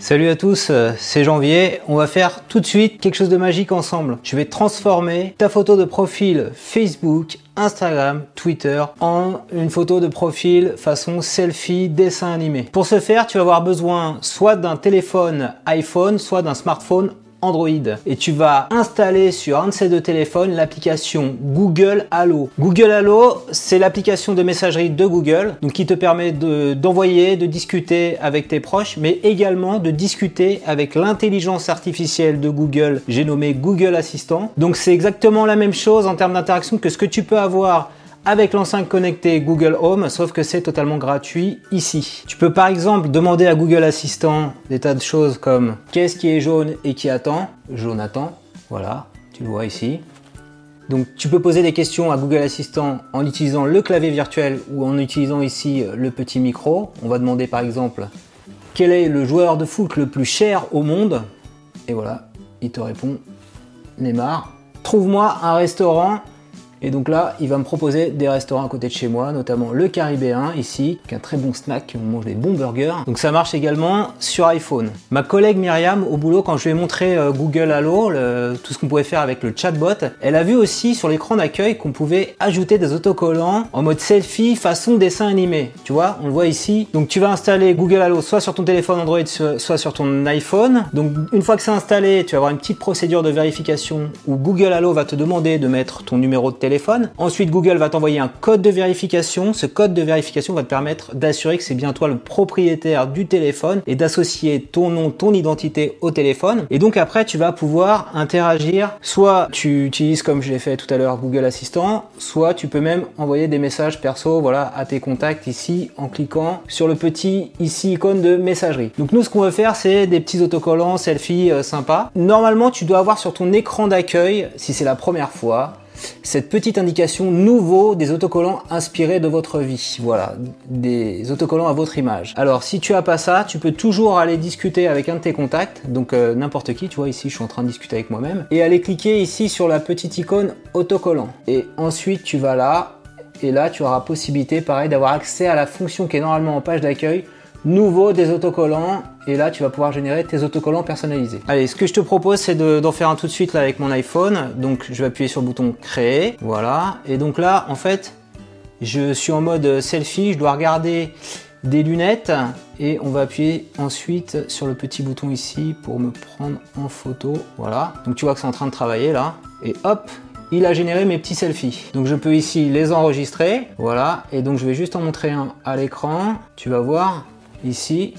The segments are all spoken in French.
Salut à tous, euh, c'est Janvier. On va faire tout de suite quelque chose de magique ensemble. Je vais transformer ta photo de profil Facebook, Instagram, Twitter en une photo de profil façon selfie dessin animé. Pour ce faire, tu vas avoir besoin soit d'un téléphone iPhone, soit d'un smartphone Android et tu vas installer sur un de ces deux téléphones l'application Google Allo. Google Allo, c'est l'application de messagerie de Google donc qui te permet d'envoyer, de, discuter avec tes proches, mais également de discuter avec l'intelligence artificielle de Google, j'ai nommé Google Assistant. Donc c'est exactement la même chose en termes d'interaction que ce que tu peux avoir avec l'enceinte connectée Google Home, sauf que c'est totalement gratuit ici. Tu peux par exemple demander à Google Assistant des tas de choses comme qu'est-ce qui est jaune et qui attend? Jaune attend, voilà, tu le vois ici. Donc tu peux poser des questions à Google Assistant en utilisant le clavier virtuel ou en utilisant ici le petit micro. On va demander par exemple quel est le joueur de foot le plus cher au monde? Et voilà, il te répond Neymar. Trouve-moi un restaurant et donc là, il va me proposer des restaurants à côté de chez moi, notamment le Caribéen ici, qui est un très bon snack, on mange des bons burgers. Donc ça marche également sur iPhone. Ma collègue Myriam, au boulot, quand je lui ai montré euh, Google Allo, tout ce qu'on pouvait faire avec le chatbot, elle a vu aussi sur l'écran d'accueil qu'on pouvait ajouter des autocollants en mode selfie façon dessin animé. Tu vois, on le voit ici. Donc tu vas installer Google Allo soit sur ton téléphone Android, soit sur ton iPhone. Donc une fois que c'est installé, tu vas avoir une petite procédure de vérification où Google Allo va te demander de mettre ton numéro de téléphone Ensuite, Google va t'envoyer un code de vérification. Ce code de vérification va te permettre d'assurer que c'est bien toi le propriétaire du téléphone et d'associer ton nom, ton identité au téléphone. Et donc après, tu vas pouvoir interagir. Soit tu utilises, comme je l'ai fait tout à l'heure, Google Assistant, soit tu peux même envoyer des messages perso, voilà, à tes contacts ici en cliquant sur le petit ici icône de messagerie. Donc nous, ce qu'on veut faire, c'est des petits autocollants, selfies euh, sympas. Normalement, tu dois avoir sur ton écran d'accueil, si c'est la première fois, cette petite indication nouveau des autocollants inspirés de votre vie. Voilà, des autocollants à votre image. Alors si tu as pas ça, tu peux toujours aller discuter avec un de tes contacts, donc euh, n'importe qui, tu vois ici je suis en train de discuter avec moi-même, et aller cliquer ici sur la petite icône autocollant. Et ensuite tu vas là, et là tu auras possibilité pareil d'avoir accès à la fonction qui est normalement en page d'accueil nouveau des autocollants et là tu vas pouvoir générer tes autocollants personnalisés. Allez, ce que je te propose c'est d'en faire un tout de suite là avec mon iPhone. Donc je vais appuyer sur le bouton créer, voilà. Et donc là en fait je suis en mode selfie, je dois regarder des lunettes et on va appuyer ensuite sur le petit bouton ici pour me prendre en photo, voilà. Donc tu vois que c'est en train de travailler là et hop, il a généré mes petits selfies. Donc je peux ici les enregistrer, voilà, et donc je vais juste en montrer un à l'écran. Tu vas voir, ici,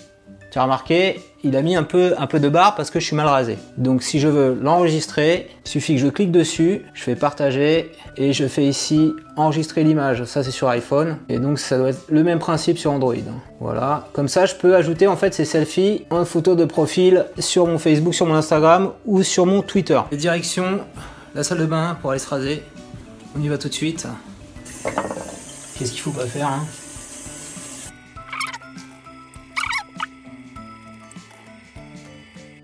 tu as remarqué, il a mis un peu, un peu de barre parce que je suis mal rasé. Donc si je veux l'enregistrer, il suffit que je clique dessus, je fais partager et je fais ici enregistrer l'image. Ça c'est sur iPhone et donc ça doit être le même principe sur Android. Voilà, comme ça je peux ajouter en fait ces selfies en photo de profil sur mon Facebook, sur mon Instagram ou sur mon Twitter. Direction la salle de bain pour aller se raser. On y va tout de suite. Qu'est-ce qu'il faut pas faire hein?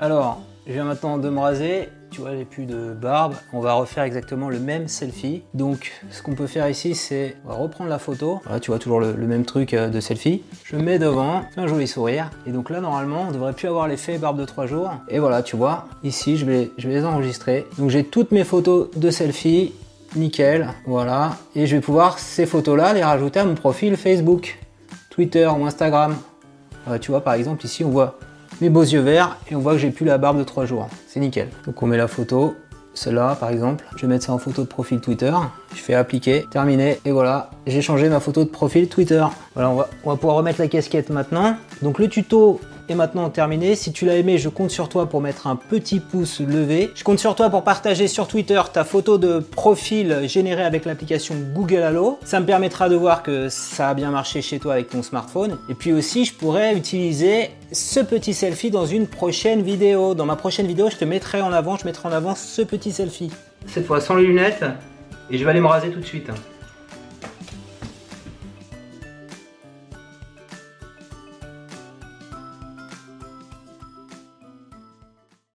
Alors, je viens maintenant de me raser. Tu vois, j'ai plus de barbe. On va refaire exactement le même selfie. Donc, ce qu'on peut faire ici, c'est reprendre la photo. Voilà, tu vois toujours le, même truc euh, de selfie. Je mets devant, un joli sourire. Et donc là, normalement, on devrait plus avoir l'effet barbe de 3 jours. Et voilà, tu vois, ici, je vais, les enregistrer. Donc, j'ai toutes mes photos de selfie. Nickel, voilà. Et je vais pouvoir ces photos-là les rajouter à mon profil Facebook, Twitter ou Instagram. Euh, tu vois, par exemple, ici, on voit mes beaux yeux verts et on voit que j'ai plus la barbe de 3 jours. C'est nickel. Donc on met la photo, celle-là par exemple. Je vais mettre ça en photo de profil Twitter. Je fais appliquer, terminé et voilà, j'ai changé ma photo de profil Twitter. Voilà, on va, on va pouvoir remettre la casquette maintenant. Donc le tuto maintenant terminé. Si tu l'as aimé, je compte sur toi pour mettre un petit pouce levé. Je compte sur toi pour partager sur Twitter ta photo de profil générée avec l'application Google Allo. Ça me permettra de voir que ça a bien marché chez toi avec ton smartphone. Et puis aussi, je pourrais utiliser ce petit selfie dans une prochaine vidéo. Dans ma prochaine vidéo, je te mettrai en avant, je mettrai en avant ce petit selfie. Cette fois sans les lunettes et je vais aller me raser tout de suite.